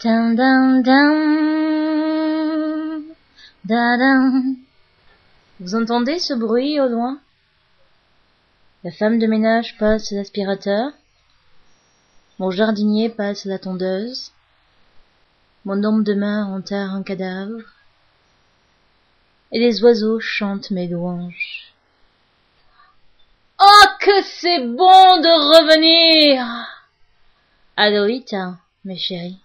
Dun, dun, dun. Vous entendez ce bruit au loin? La femme de ménage passe l'aspirateur. Mon jardinier passe la tondeuse. Mon homme de main enterre un cadavre. Et les oiseaux chantent mes louanges. Oh, que c'est bon de revenir Aloïta, mes chéris.